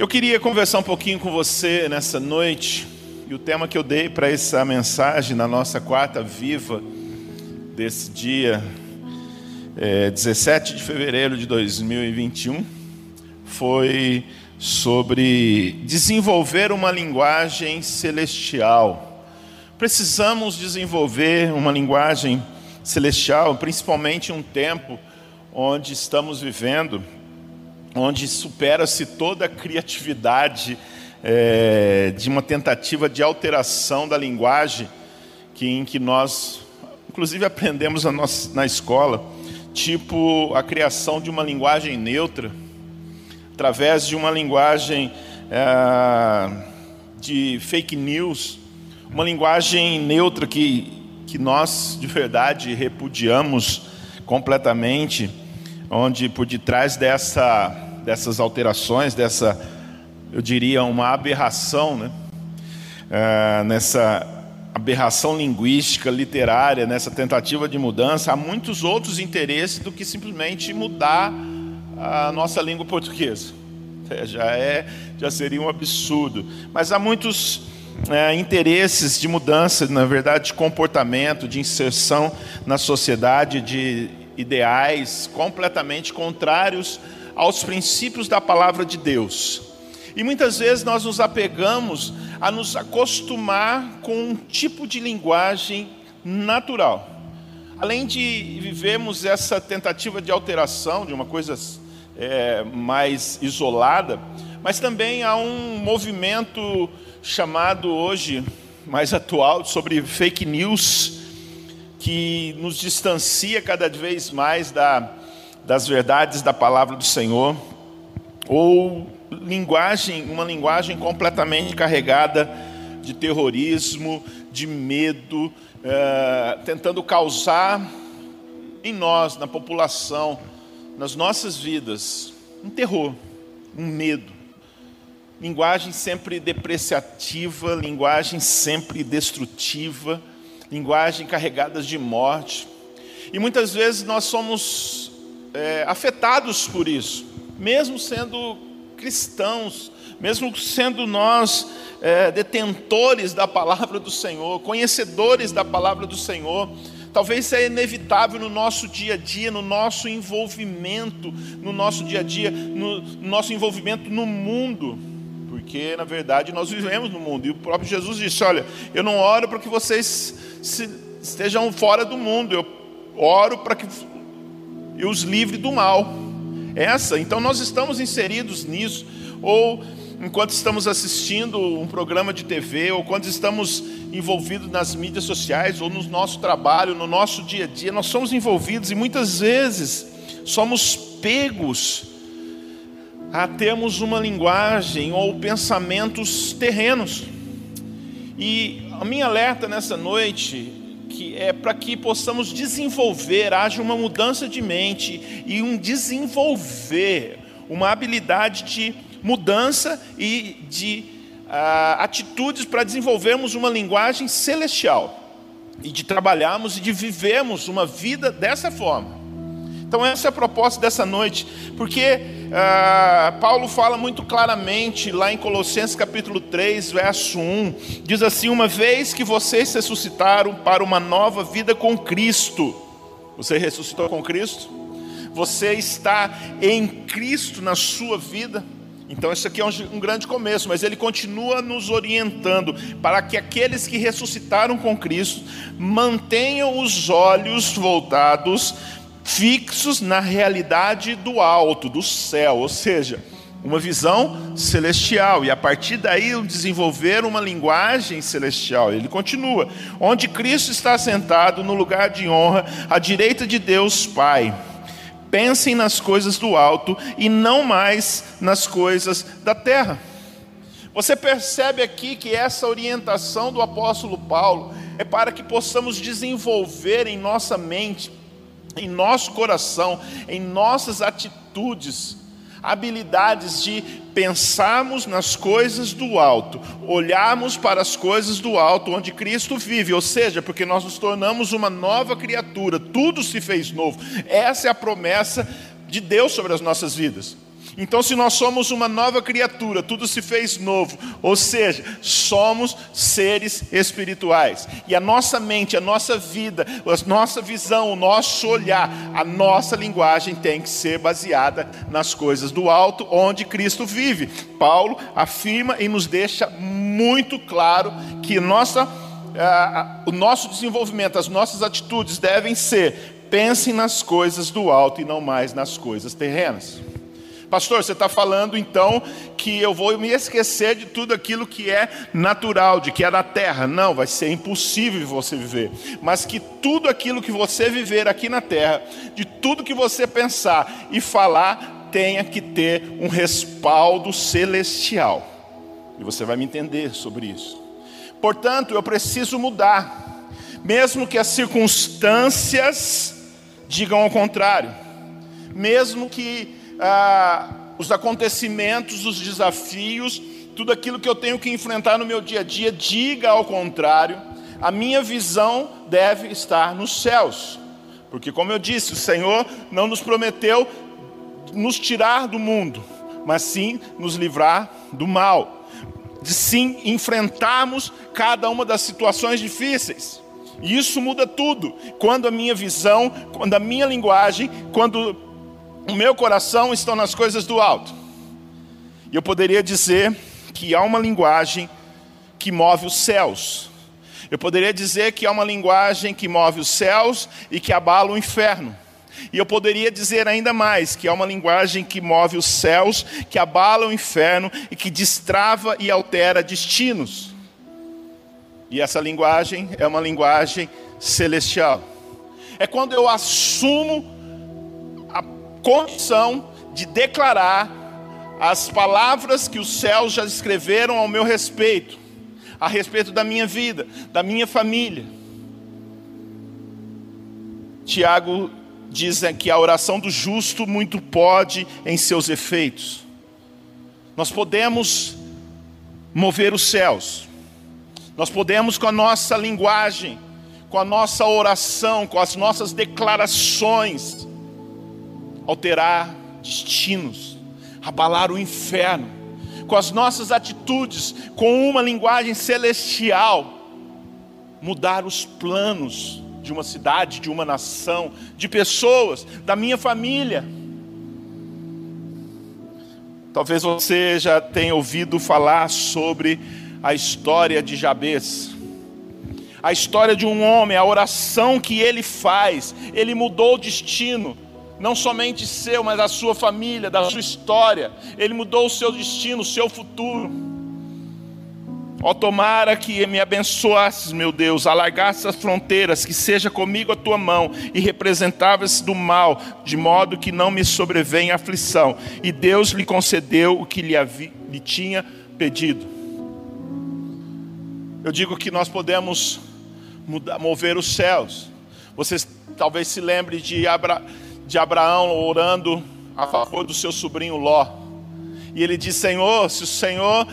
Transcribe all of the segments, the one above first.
Eu queria conversar um pouquinho com você nessa noite, e o tema que eu dei para essa mensagem na nossa quarta viva desse dia, é, 17 de fevereiro de 2021, foi sobre desenvolver uma linguagem celestial. Precisamos desenvolver uma linguagem celestial, principalmente em um tempo onde estamos vivendo onde supera-se toda a criatividade é, de uma tentativa de alteração da linguagem que, em que nós, inclusive, aprendemos na, nossa, na escola, tipo a criação de uma linguagem neutra, através de uma linguagem é, de fake news, uma linguagem neutra que, que nós, de verdade, repudiamos completamente onde por detrás dessa, dessas alterações, dessa, eu diria, uma aberração, né? É, nessa aberração linguística, literária, nessa tentativa de mudança, há muitos outros interesses do que simplesmente mudar a nossa língua portuguesa. É, já, é, já seria um absurdo. Mas há muitos é, interesses de mudança, na verdade, de comportamento, de inserção na sociedade, de ideais completamente contrários aos princípios da palavra de Deus. E muitas vezes nós nos apegamos a nos acostumar com um tipo de linguagem natural. Além de vivermos essa tentativa de alteração de uma coisa é, mais isolada, mas também há um movimento chamado hoje, mais atual, sobre fake news, que nos distancia cada vez mais da, das verdades da palavra do Senhor, ou linguagem, uma linguagem completamente carregada de terrorismo, de medo, é, tentando causar em nós, na população, nas nossas vidas, um terror, um medo. Linguagem sempre depreciativa, linguagem sempre destrutiva, linguagem carregadas de morte. E muitas vezes nós somos é, afetados por isso, mesmo sendo cristãos, mesmo sendo nós é, detentores da palavra do Senhor, conhecedores da palavra do Senhor. Talvez seja inevitável no nosso dia a dia, no nosso envolvimento, no nosso dia a dia, no nosso envolvimento no mundo porque na verdade nós vivemos no mundo. E o próprio Jesus disse: Olha, eu não oro para que vocês estejam fora do mundo, eu oro para que eu os livre do mal. Essa, então nós estamos inseridos nisso, ou enquanto estamos assistindo um programa de TV, ou quando estamos envolvidos nas mídias sociais, ou no nosso trabalho, no nosso dia a dia, nós somos envolvidos e muitas vezes somos pegos a termos uma linguagem ou pensamentos terrenos. E a minha alerta nessa noite que é para que possamos desenvolver, haja uma mudança de mente e um desenvolver uma habilidade de mudança e de uh, atitudes para desenvolvermos uma linguagem celestial e de trabalharmos e de vivermos uma vida dessa forma. Então, essa é a proposta dessa noite, porque ah, Paulo fala muito claramente lá em Colossenses capítulo 3, verso 1: diz assim: Uma vez que vocês ressuscitaram para uma nova vida com Cristo, você ressuscitou com Cristo? Você está em Cristo na sua vida? Então, isso aqui é um, um, grande começo, mas ele continua nos orientando para que aqueles que ressuscitaram com Cristo mantenham os olhos voltados fixos na realidade do alto, do céu, ou seja, uma visão celestial, e a partir daí desenvolver uma linguagem celestial. Ele continua: onde Cristo está sentado no lugar de honra, à direita de Deus Pai. Pensem nas coisas do alto e não mais nas coisas da terra. Você percebe aqui que essa orientação do apóstolo Paulo é para que possamos desenvolver em nossa mente em nosso coração, em nossas atitudes, habilidades de pensarmos nas coisas do alto, olharmos para as coisas do alto onde Cristo vive, ou seja, porque nós nos tornamos uma nova criatura, tudo se fez novo. Essa é a promessa de Deus sobre as nossas vidas. Então, se nós somos uma nova criatura, tudo se fez novo, ou seja, somos seres espirituais, e a nossa mente, a nossa vida, a nossa visão, o nosso olhar, a nossa linguagem tem que ser baseada nas coisas do alto, onde Cristo vive. Paulo afirma e nos deixa muito claro que nossa, o nosso desenvolvimento, as nossas atitudes devem ser: pensem nas coisas do alto e não mais nas coisas terrenas. Pastor, você está falando então que eu vou me esquecer de tudo aquilo que é natural, de que é da terra. Não, vai ser impossível você viver. Mas que tudo aquilo que você viver aqui na terra, de tudo que você pensar e falar, tenha que ter um respaldo celestial. E você vai me entender sobre isso. Portanto, eu preciso mudar, mesmo que as circunstâncias digam ao contrário, mesmo que ah, os acontecimentos, os desafios, tudo aquilo que eu tenho que enfrentar no meu dia a dia, diga ao contrário, a minha visão deve estar nos céus. Porque, como eu disse, o Senhor não nos prometeu nos tirar do mundo, mas sim nos livrar do mal, de sim enfrentarmos cada uma das situações difíceis. E isso muda tudo. Quando a minha visão, quando a minha linguagem, quando o meu coração estão nas coisas do alto. E eu poderia dizer que há uma linguagem que move os céus. Eu poderia dizer que há uma linguagem que move os céus e que abala o inferno. E eu poderia dizer ainda mais que há uma linguagem que move os céus, que abala o inferno e que destrava e altera destinos. E essa linguagem é uma linguagem celestial. É quando eu assumo condição de declarar as palavras que os céus já escreveram ao meu respeito, a respeito da minha vida, da minha família. Tiago diz que a oração do justo muito pode em seus efeitos. Nós podemos mover os céus, nós podemos com a nossa linguagem, com a nossa oração, com as nossas declarações, alterar destinos, abalar o inferno, com as nossas atitudes, com uma linguagem celestial, mudar os planos de uma cidade, de uma nação, de pessoas, da minha família. Talvez você já tenha ouvido falar sobre a história de Jabez. A história de um homem, a oração que ele faz, ele mudou o destino não somente seu, mas da sua família, da sua história. Ele mudou o seu destino, o seu futuro. Ó, tomara que me abençoasses, meu Deus, alargasse as fronteiras, que seja comigo a tua mão e representavas do mal, de modo que não me sobrevenha aflição. E Deus lhe concedeu o que lhe, havia, lhe tinha pedido. Eu digo que nós podemos mudar, mover os céus. Vocês talvez se lembrem de Abraão de Abraão orando a favor do seu sobrinho Ló. E ele diz: Senhor, se o Senhor,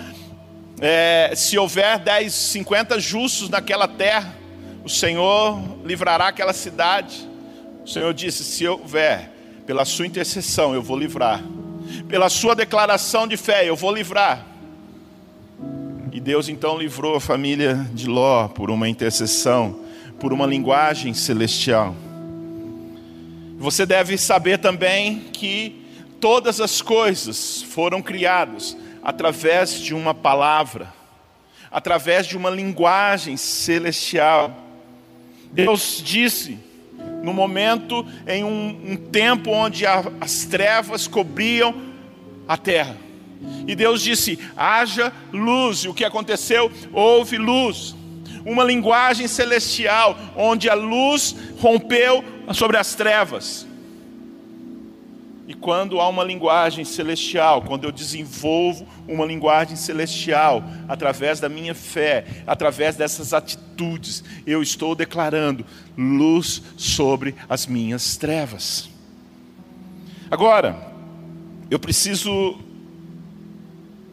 é, se houver 10, 50 justos naquela terra, o Senhor livrará aquela cidade. O Senhor disse: Se houver, pela sua intercessão, eu vou livrar. Pela sua declaração de fé, eu vou livrar. E Deus então livrou a família de Ló por uma intercessão, por uma linguagem celestial. Você deve saber também que todas as coisas foram criadas através de uma palavra, através de uma linguagem celestial. Deus disse, no momento, em um, um tempo onde a, as trevas cobriam a terra. E Deus disse: haja luz. E o que aconteceu? Houve luz. Uma linguagem celestial, onde a luz rompeu sobre as trevas. E quando há uma linguagem celestial, quando eu desenvolvo uma linguagem celestial, através da minha fé, através dessas atitudes, eu estou declarando luz sobre as minhas trevas. Agora, eu preciso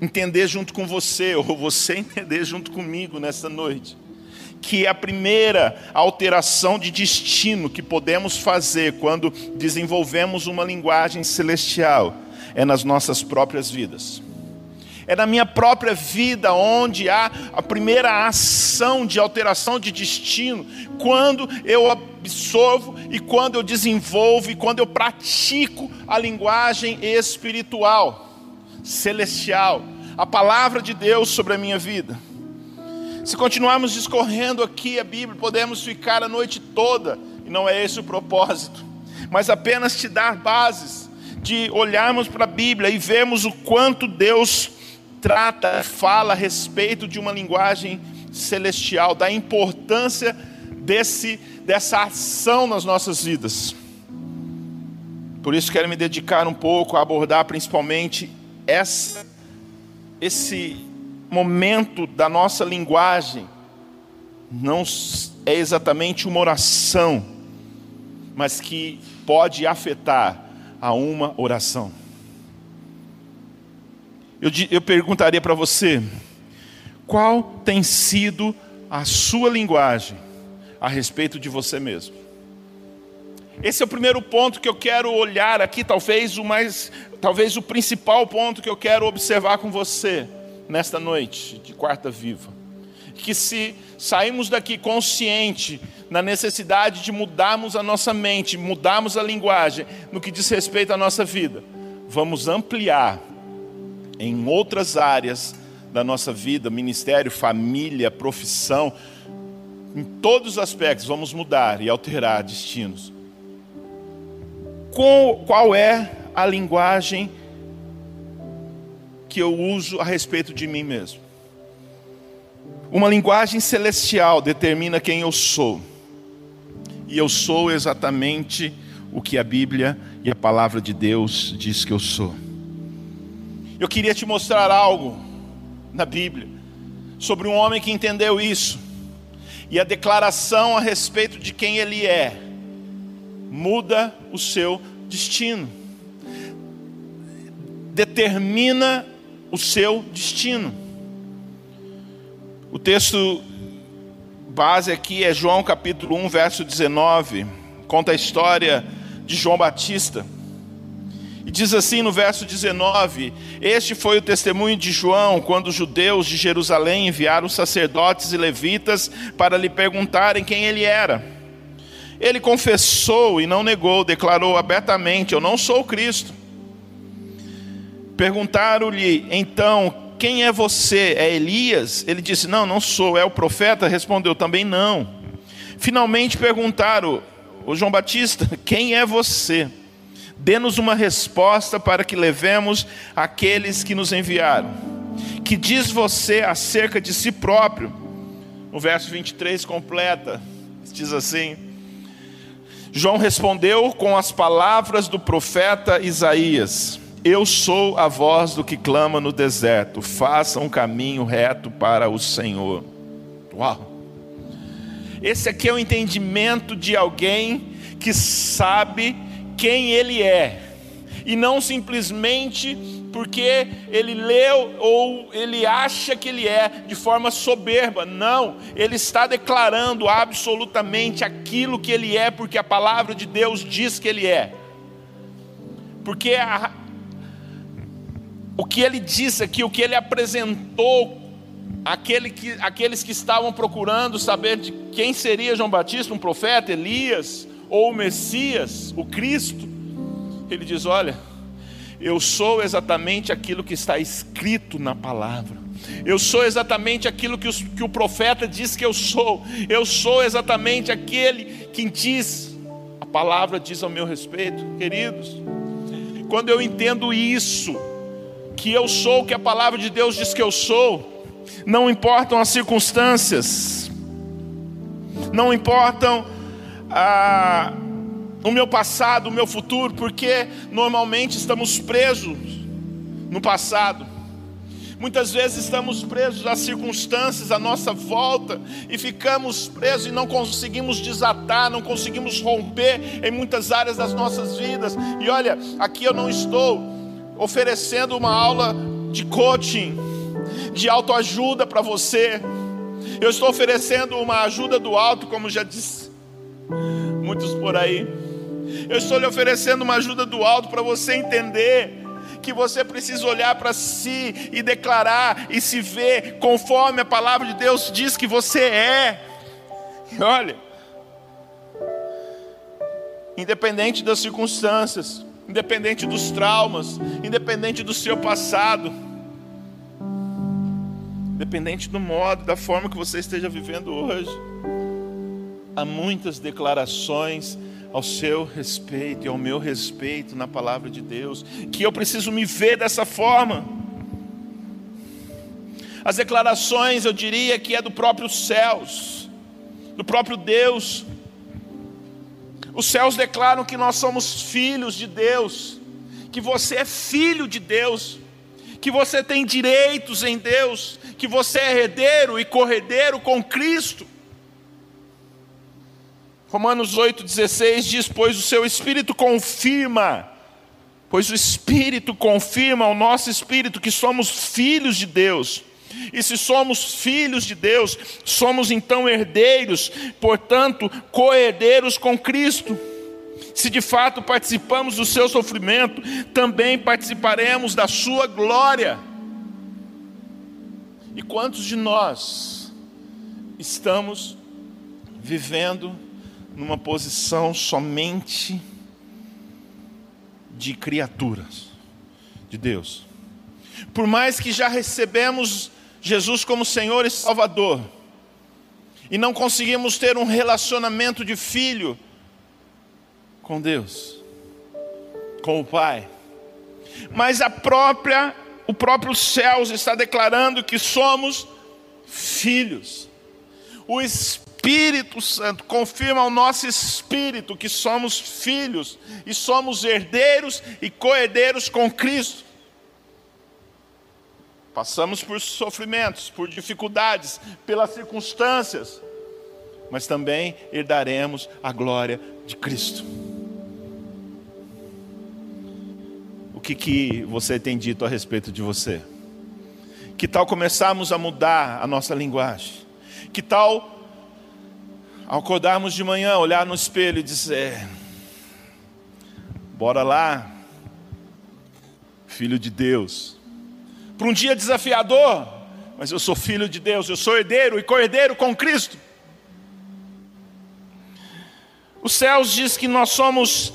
entender junto com você, ou você entender junto comigo nessa noite, que a primeira alteração de destino que podemos fazer quando desenvolvemos uma linguagem celestial é nas nossas próprias vidas. É na minha própria vida onde há a primeira ação de alteração de destino, quando eu absorvo e quando eu desenvolvo e quando eu pratico a linguagem espiritual, celestial, a palavra de Deus sobre a minha vida. Se continuarmos discorrendo aqui a Bíblia, podemos ficar a noite toda, e não é esse o propósito, mas apenas te dar bases de olharmos para a Bíblia e vermos o quanto Deus trata, fala a respeito de uma linguagem celestial, da importância desse, dessa ação nas nossas vidas. Por isso quero me dedicar um pouco a abordar principalmente essa, esse momento da nossa linguagem. Não é exatamente uma oração, mas que pode afetar a uma oração. Eu, eu perguntaria para você: qual tem sido a sua linguagem a respeito de você mesmo? Esse é o primeiro ponto que eu quero olhar aqui, talvez o mais, talvez o principal ponto que eu quero observar com você nesta noite de quarta viva. Que se sairmos daqui consciente na necessidade de mudarmos a nossa mente, mudarmos a linguagem no que diz respeito à nossa vida, vamos ampliar em outras áreas da nossa vida, ministério, família, profissão, em todos os aspectos, vamos mudar e alterar destinos. Qual é a linguagem que eu uso a respeito de mim mesmo? Uma linguagem celestial determina quem eu sou. E eu sou exatamente o que a Bíblia e a palavra de Deus diz que eu sou. Eu queria te mostrar algo na Bíblia sobre um homem que entendeu isso. E a declaração a respeito de quem ele é muda o seu destino. Determina o seu destino. O texto base aqui é João capítulo 1, verso 19. Conta a história de João Batista. E diz assim no verso 19: Este foi o testemunho de João quando os judeus de Jerusalém enviaram sacerdotes e levitas para lhe perguntarem quem ele era. Ele confessou e não negou, declarou abertamente: Eu não sou Cristo. Perguntaram-lhe então: Quem é você? É Elias? Ele disse: Não, não sou. É o profeta? Respondeu: Também não. Finalmente perguntaram: O João Batista, quem é você? Dê-nos uma resposta para que levemos aqueles que nos enviaram. Que diz você acerca de si próprio? No verso 23 completa, diz assim: João respondeu com as palavras do profeta Isaías: Eu sou a voz do que clama no deserto, faça um caminho reto para o Senhor. Uau! Esse aqui é o entendimento de alguém que sabe quem ele é, e não simplesmente porque ele leu ou ele acha que ele é de forma soberba. Não, ele está declarando absolutamente aquilo que ele é, porque a palavra de Deus diz que ele é. Porque a, o que ele disse aqui, o que ele apresentou, aquele que, aqueles que estavam procurando saber de quem seria João Batista, um profeta, Elias, ou o Messias, o Cristo, ele diz: Olha, eu sou exatamente aquilo que está escrito na palavra. Eu sou exatamente aquilo que, os, que o profeta diz que eu sou. Eu sou exatamente aquele que diz, a palavra diz ao meu respeito, queridos. Quando eu entendo isso, que eu sou o que a palavra de Deus diz que eu sou, não importam as circunstâncias, não importam ah, o meu passado, o meu futuro, porque normalmente estamos presos no passado. Muitas vezes estamos presos às circunstâncias à nossa volta e ficamos presos e não conseguimos desatar, não conseguimos romper em muitas áreas das nossas vidas. E olha, aqui eu não estou oferecendo uma aula de coaching, de autoajuda para você. Eu estou oferecendo uma ajuda do alto, como já disse muitos por aí. Eu estou lhe oferecendo uma ajuda do alto para você entender que você precisa olhar para si e declarar e se ver conforme a palavra de Deus diz que você é. E olha, independente das circunstâncias, independente dos traumas, independente do seu passado, independente do modo, da forma que você esteja vivendo hoje, há muitas declarações ao seu respeito e ao meu respeito na palavra de Deus, que eu preciso me ver dessa forma. As declarações, eu diria que é do próprio céus, do próprio Deus. Os céus declaram que nós somos filhos de Deus, que você é filho de Deus, que você tem direitos em Deus, que você é herdeiro e corredeiro com Cristo. Romanos 8,16 diz: Pois o seu espírito confirma, pois o espírito confirma ao nosso espírito que somos filhos de Deus. E se somos filhos de Deus, somos então herdeiros, portanto, co-herdeiros com Cristo. Se de fato participamos do seu sofrimento, também participaremos da sua glória. E quantos de nós estamos vivendo numa posição somente de criaturas de Deus? Por mais que já recebemos Jesus como Senhor e Salvador, e não conseguimos ter um relacionamento de filho com Deus, com o Pai, mas a própria, o próprio céus está declarando que somos filhos. O Espírito Santo confirma ao nosso espírito que somos filhos e somos herdeiros e co-herdeiros com Cristo. Passamos por sofrimentos, por dificuldades, pelas circunstâncias, mas também herdaremos a glória de Cristo. O que, que você tem dito a respeito de você? Que tal começarmos a mudar a nossa linguagem? Que tal, ao acordarmos de manhã, olhar no espelho e dizer: Bora lá, filho de Deus para um dia desafiador, mas eu sou filho de Deus, eu sou herdeiro e co-herdeiro com Cristo. Os céus diz que nós somos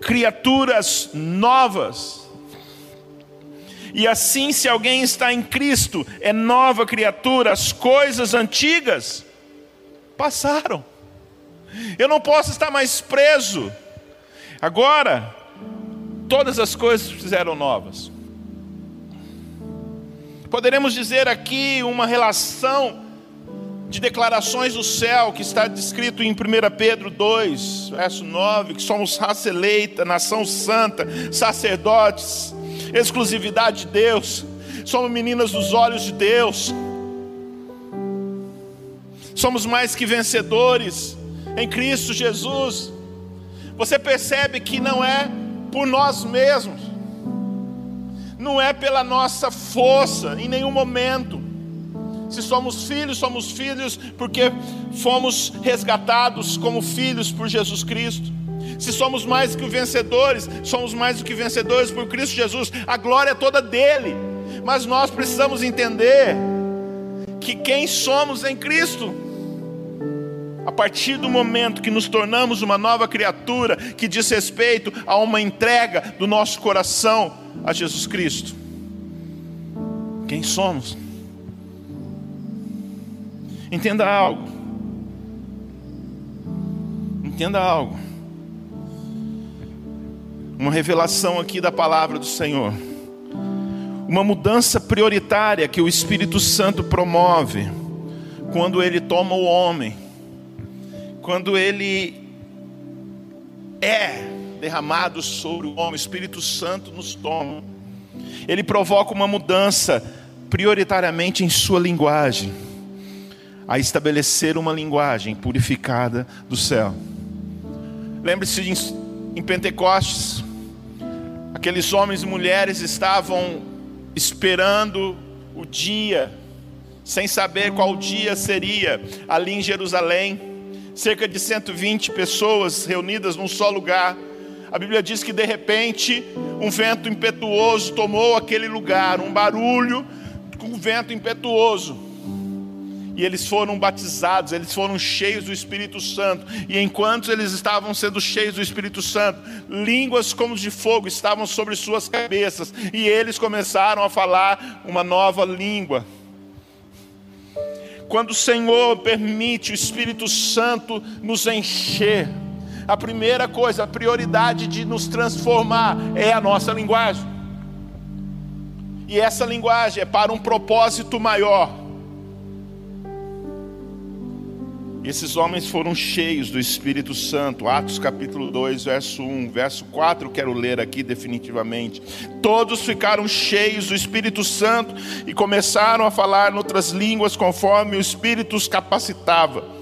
criaturas novas. E assim, se alguém está em Cristo, é nova criatura, as coisas antigas passaram. Eu não posso estar mais preso. Agora, todas as coisas fizeram novas. Poderemos dizer aqui uma relação de declarações do céu que está descrito em 1 Pedro 2, verso 9, que somos raça eleita, nação santa, sacerdotes, exclusividade de Deus, somos meninas dos olhos de Deus, somos mais que vencedores em Cristo Jesus. Você percebe que não é por nós mesmos, não é pela nossa força, em nenhum momento. Se somos filhos, somos filhos porque fomos resgatados como filhos por Jesus Cristo. Se somos mais do que vencedores, somos mais do que vencedores por Cristo Jesus. A glória é toda dele. Mas nós precisamos entender que quem somos em Cristo, a partir do momento que nos tornamos uma nova criatura, que diz respeito a uma entrega do nosso coração a Jesus Cristo. Quem somos? Entenda algo. Entenda algo. Uma revelação aqui da palavra do Senhor. Uma mudança prioritária que o Espírito Santo promove quando ele toma o homem, quando ele é derramado sobre o homem, o Espírito Santo nos toma. Ele provoca uma mudança, prioritariamente em sua linguagem, a estabelecer uma linguagem purificada do céu. Lembre-se em Pentecostes, aqueles homens e mulheres estavam esperando o dia, sem saber qual dia seria, ali em Jerusalém, cerca de 120 pessoas reunidas num só lugar a Bíblia diz que de repente um vento impetuoso tomou aquele lugar, um barulho com vento impetuoso e eles foram batizados, eles foram cheios do Espírito Santo. E enquanto eles estavam sendo cheios do Espírito Santo, línguas como de fogo estavam sobre suas cabeças, e eles começaram a falar uma nova língua. Quando o Senhor permite o Espírito Santo nos encher, a primeira coisa, a prioridade de nos transformar é a nossa linguagem. E essa linguagem é para um propósito maior. Esses homens foram cheios do Espírito Santo. Atos capítulo 2, verso 1, verso 4, quero ler aqui definitivamente. Todos ficaram cheios do Espírito Santo e começaram a falar em outras línguas conforme o Espírito os capacitava.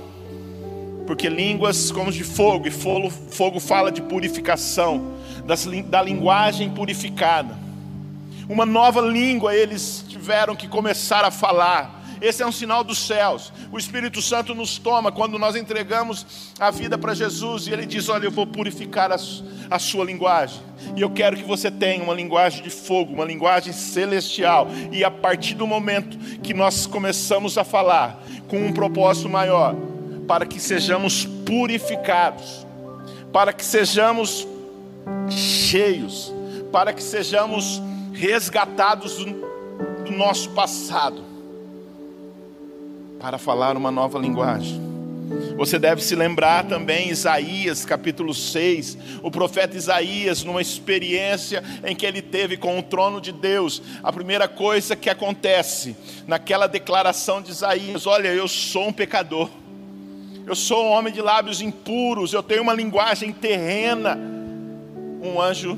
Porque línguas como de fogo, e fogo, fogo fala de purificação, das, da linguagem purificada. Uma nova língua eles tiveram que começar a falar esse é um sinal dos céus. O Espírito Santo nos toma quando nós entregamos a vida para Jesus e Ele diz: Olha, eu vou purificar a, a sua linguagem. E eu quero que você tenha uma linguagem de fogo, uma linguagem celestial. E a partir do momento que nós começamos a falar com um propósito maior, para que sejamos purificados, para que sejamos cheios, para que sejamos resgatados do, nosso passado para falar uma nova linguagem. Você deve se lembrar também, Isaías capítulo 6, o profeta Isaías, numa experiência em que ele teve com o trono de Deus, a primeira coisa que acontece naquela declaração de Isaías: Olha, eu sou um pecador, eu sou um homem de lábios impuros, eu tenho uma linguagem terrena. Um anjo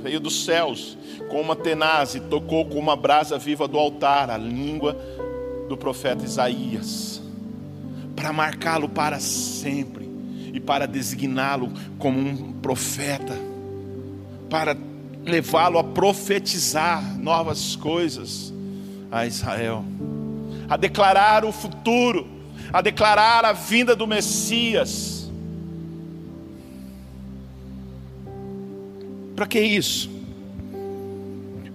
veio dos céus com uma tenaz e tocou com uma brasa viva do altar a língua do profeta Isaías, para marcá-lo para sempre e para designá-lo como um profeta, para levá-lo a profetizar novas coisas a Israel, a declarar o futuro, a declarar a vinda do Messias. Para que isso?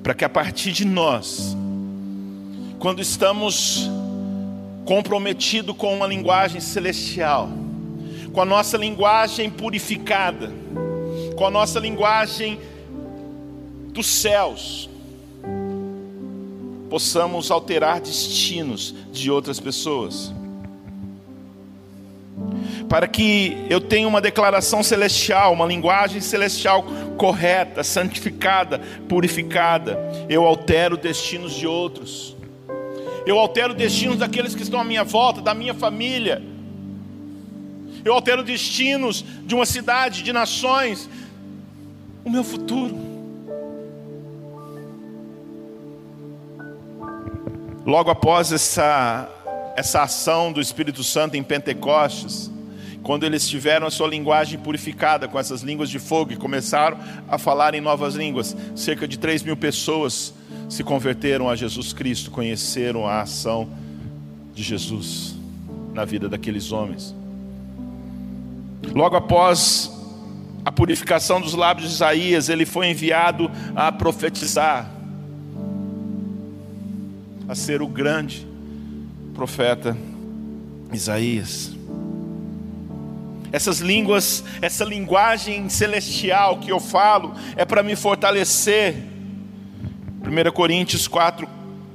Para que a partir de nós, quando estamos comprometidos com uma linguagem celestial, com a nossa linguagem purificada, com a nossa linguagem dos céus, possamos alterar destinos de outras pessoas. Para que eu tenha uma declaração celestial, uma linguagem celestial correta, santificada, purificada, eu altero destinos de outros eu altero destinos daqueles que estão à minha volta, da minha família. Eu altero destinos de uma cidade, de nações, o meu futuro. Logo após essa, essa ação do Espírito Santo em Pentecostes, quando eles tiveram a sua linguagem purificada com essas línguas de fogo e começaram a falar em novas línguas, cerca de 3 mil pessoas se converteram a Jesus Cristo, conheceram a ação de Jesus na vida daqueles homens. Logo após a purificação dos lábios de Isaías, ele foi enviado a profetizar, a ser o grande profeta Isaías. Essas línguas, essa linguagem celestial que eu falo, é para me fortalecer 1 Coríntios 4,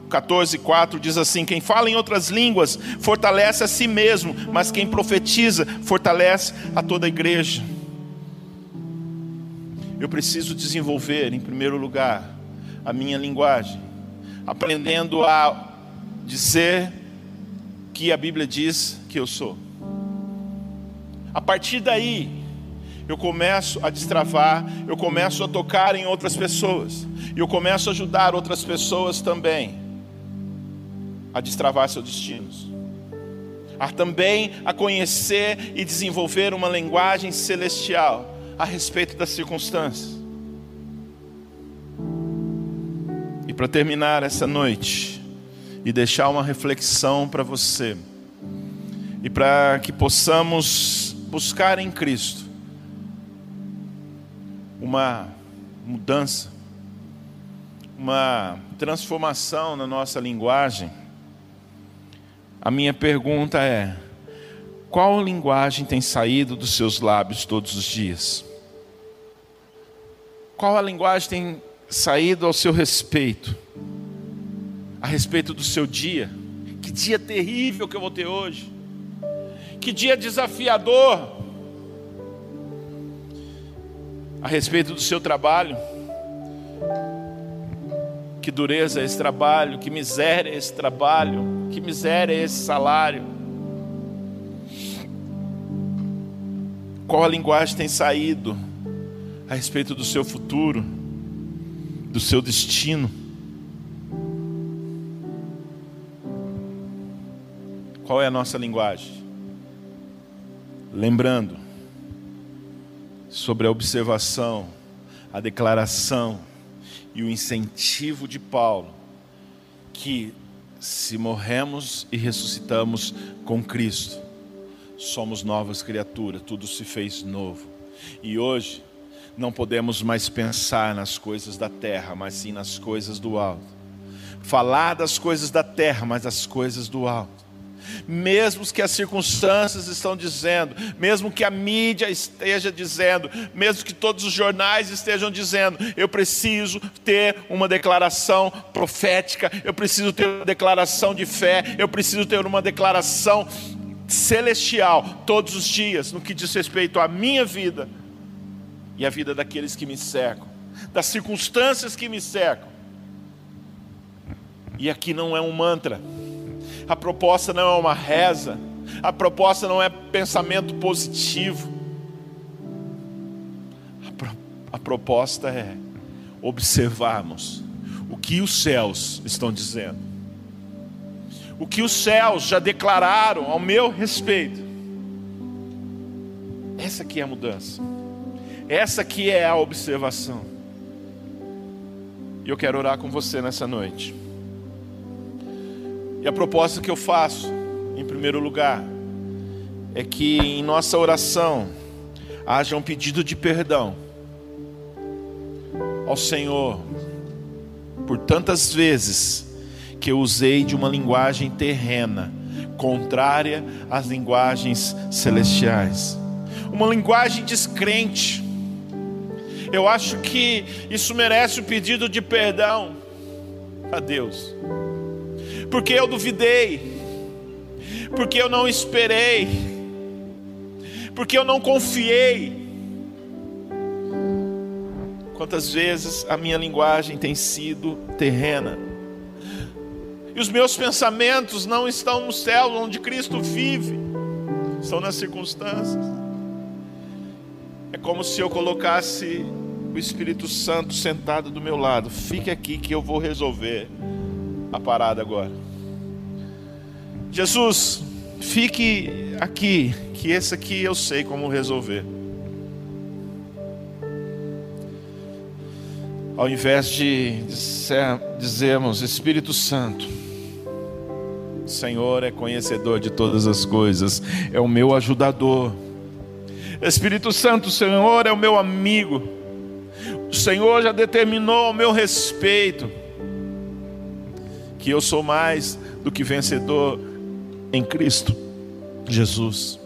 14, 4 diz assim: Quem fala em outras línguas fortalece a si mesmo, mas quem profetiza fortalece a toda a igreja. Eu preciso desenvolver, em primeiro lugar, a minha linguagem, aprendendo a dizer que a Bíblia diz que eu sou. A partir daí, eu começo a destravar, eu começo a tocar em outras pessoas, e eu começo a ajudar outras pessoas também a destravar seus destinos, a também a conhecer e desenvolver uma linguagem celestial a respeito das circunstâncias. E para terminar essa noite e deixar uma reflexão para você, e para que possamos buscar em Cristo uma mudança uma transformação na nossa linguagem, a minha pergunta é: qual linguagem tem saído dos seus lábios todos os dias? Qual a linguagem tem saído ao seu respeito? A respeito do seu dia? Que dia terrível que eu vou ter hoje! Que dia desafiador! A respeito do seu trabalho? Que dureza esse trabalho, que miséria esse trabalho, que miséria esse salário. Qual a linguagem tem saído a respeito do seu futuro, do seu destino? Qual é a nossa linguagem? Lembrando sobre a observação, a declaração e o incentivo de Paulo que se morremos e ressuscitamos com Cristo, somos novas criaturas, tudo se fez novo. E hoje não podemos mais pensar nas coisas da terra, mas sim nas coisas do alto. Falar das coisas da terra, mas das coisas do alto mesmo que as circunstâncias estão dizendo, mesmo que a mídia esteja dizendo, mesmo que todos os jornais estejam dizendo, eu preciso ter uma declaração profética, eu preciso ter uma declaração de fé, eu preciso ter uma declaração celestial todos os dias no que diz respeito à minha vida e à vida daqueles que me cercam, das circunstâncias que me cercam. E aqui não é um mantra. A proposta não é uma reza, a proposta não é pensamento positivo. A, pro, a proposta é observarmos o que os céus estão dizendo, o que os céus já declararam ao meu respeito. Essa aqui é a mudança, essa aqui é a observação. E eu quero orar com você nessa noite. E a proposta que eu faço, em primeiro lugar, é que em nossa oração haja um pedido de perdão ao Senhor por tantas vezes que eu usei de uma linguagem terrena, contrária às linguagens celestiais, uma linguagem descrente. Eu acho que isso merece o pedido de perdão a Deus porque eu duvidei, porque eu não esperei, porque eu não confiei. Quantas vezes a minha linguagem tem sido terrena, e os meus pensamentos não estão no céu onde Cristo vive, estão nas circunstâncias. É como se eu colocasse o Espírito Santo sentado do meu lado. Fique aqui que eu vou resolver a parada agora. Jesus, fique aqui, que esse aqui eu sei como resolver. Ao invés de dizer, dizermos, Espírito Santo, Senhor é conhecedor de todas as coisas, é o meu ajudador. Espírito Santo, Senhor é o meu amigo. O Senhor já determinou o meu respeito que eu sou mais do que vencedor em Cristo Jesus.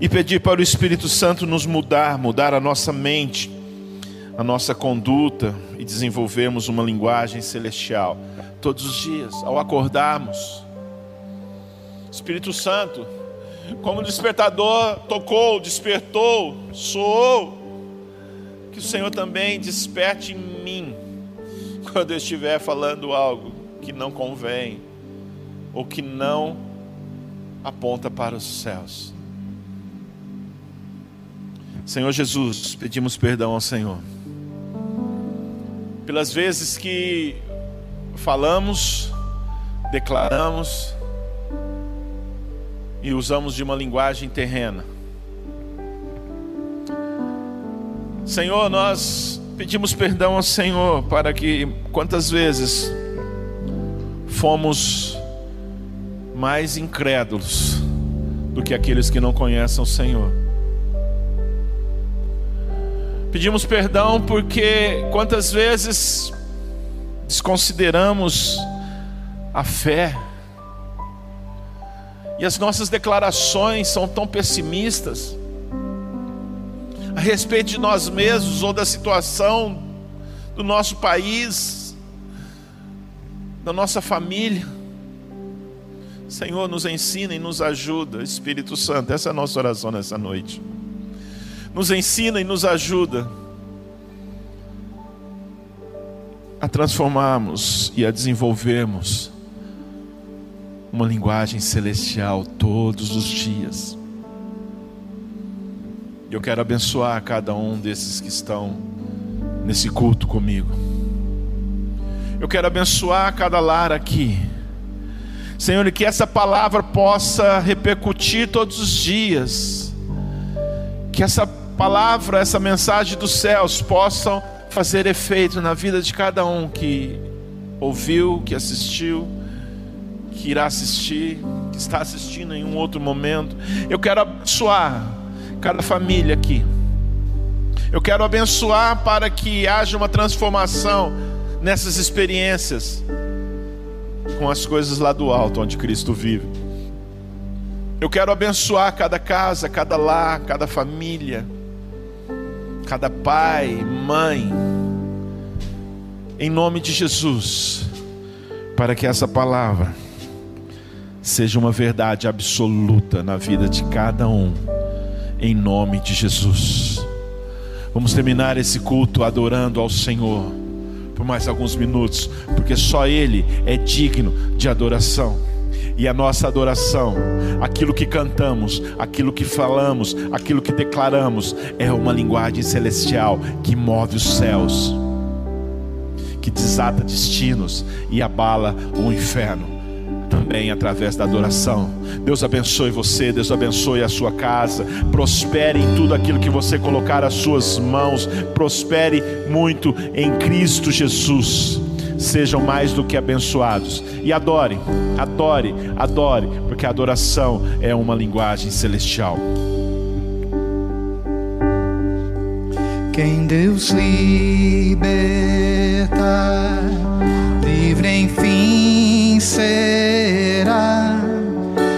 E pedir para o Espírito Santo nos mudar, mudar a nossa mente, a nossa conduta e desenvolvermos uma linguagem celestial todos os dias, ao acordarmos. Espírito Santo, como o despertador tocou, despertou, soou, que o Senhor também desperte em mim quando eu estiver falando algo que não convém ou que não aponta para os céus. Senhor Jesus, pedimos perdão ao Senhor pelas vezes que falamos, declaramos e usamos de uma linguagem terrena. Senhor, nós Pedimos perdão ao Senhor para que quantas vezes fomos mais incrédulos do que aqueles que não conhecem o Senhor. Pedimos perdão porque quantas vezes desconsideramos a fé. E as nossas declarações são tão pessimistas a respeito de nós mesmos ou da situação do nosso país, da nossa família. Senhor, nos ensina e nos ajuda, Espírito Santo, essa é a nossa oração nessa noite. Nos ensina e nos ajuda a transformarmos e a desenvolvermos uma linguagem celestial todos os dias. Eu quero abençoar cada um desses que estão nesse culto comigo. Eu quero abençoar cada lar aqui. Senhor, e que essa palavra possa repercutir todos os dias. Que essa palavra, essa mensagem dos céus possam fazer efeito na vida de cada um que ouviu, que assistiu, que irá assistir, que está assistindo em um outro momento. Eu quero abençoar cada família aqui. Eu quero abençoar para que haja uma transformação nessas experiências com as coisas lá do alto onde Cristo vive. Eu quero abençoar cada casa, cada lar, cada família cada pai, mãe, em nome de Jesus, para que essa palavra seja uma verdade absoluta na vida de cada um, em nome de Jesus. Vamos terminar esse culto adorando ao Senhor por mais alguns minutos, porque só Ele é digno de adoração e a nossa adoração, aquilo que cantamos, aquilo que falamos, aquilo que declaramos, é uma linguagem celestial que move os céus, que desata destinos e abala o inferno também através da adoração. Deus abençoe você, Deus abençoe a sua casa, prospere em tudo aquilo que você colocar as suas mãos, prospere muito em Cristo Jesus sejam mais do que abençoados. E adore, adore, adore, porque a adoração é uma linguagem celestial. Quem Deus liberta, livre enfim será.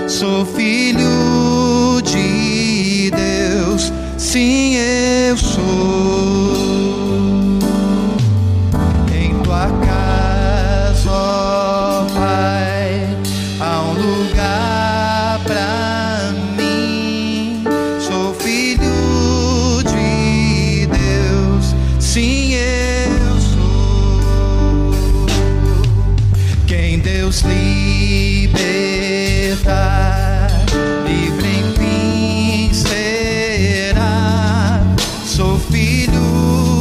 Sou filho de Deus, sim, eu sou. filho.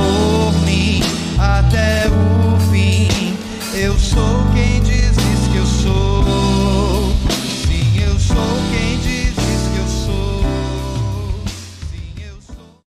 Por mim